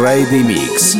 Friday Mix.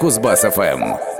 Кузбасс-ФМ.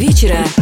вечера.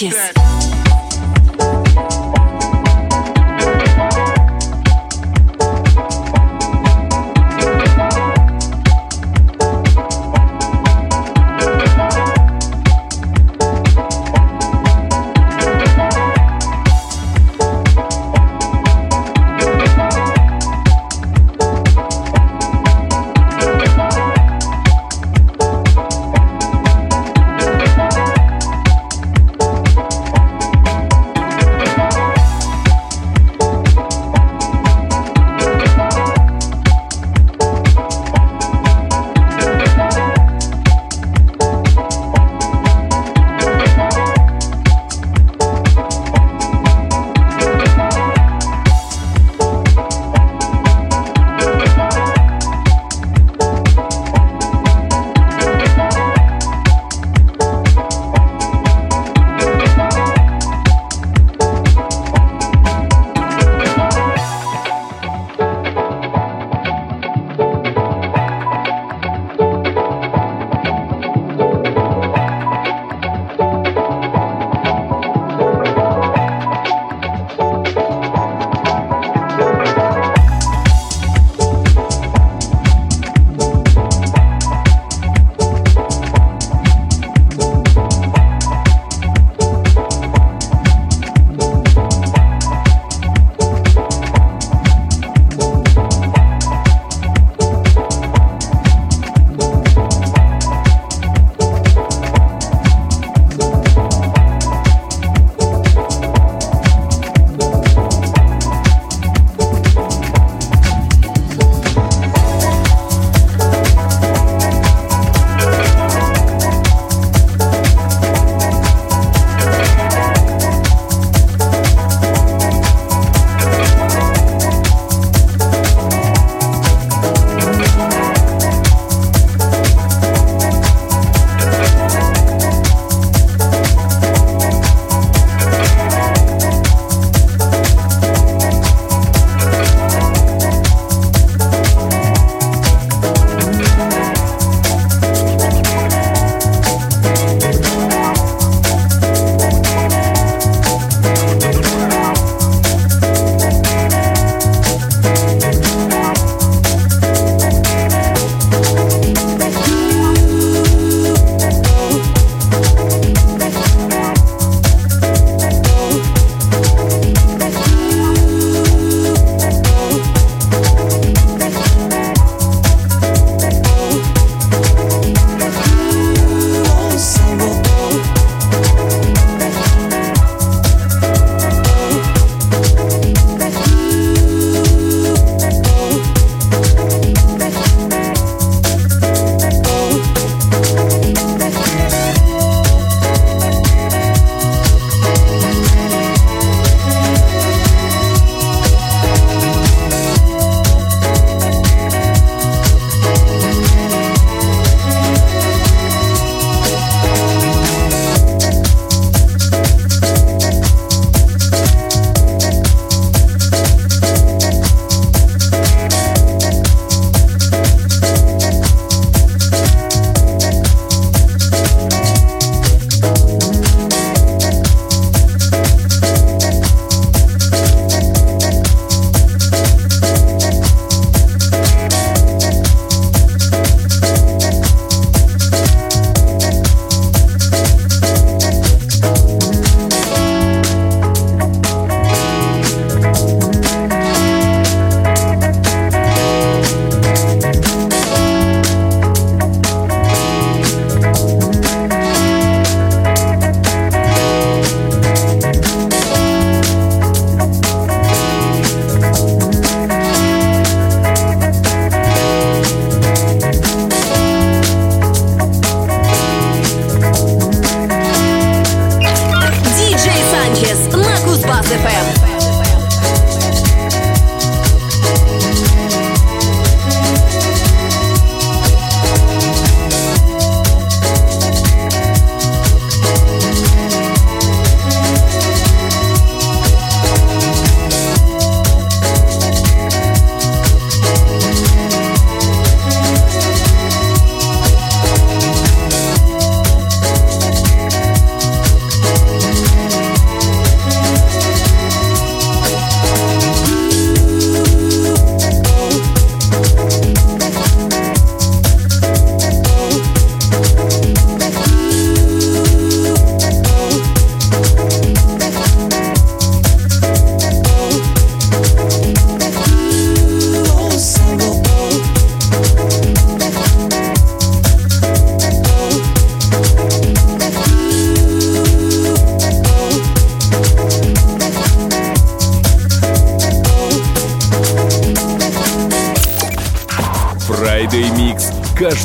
Sanchez.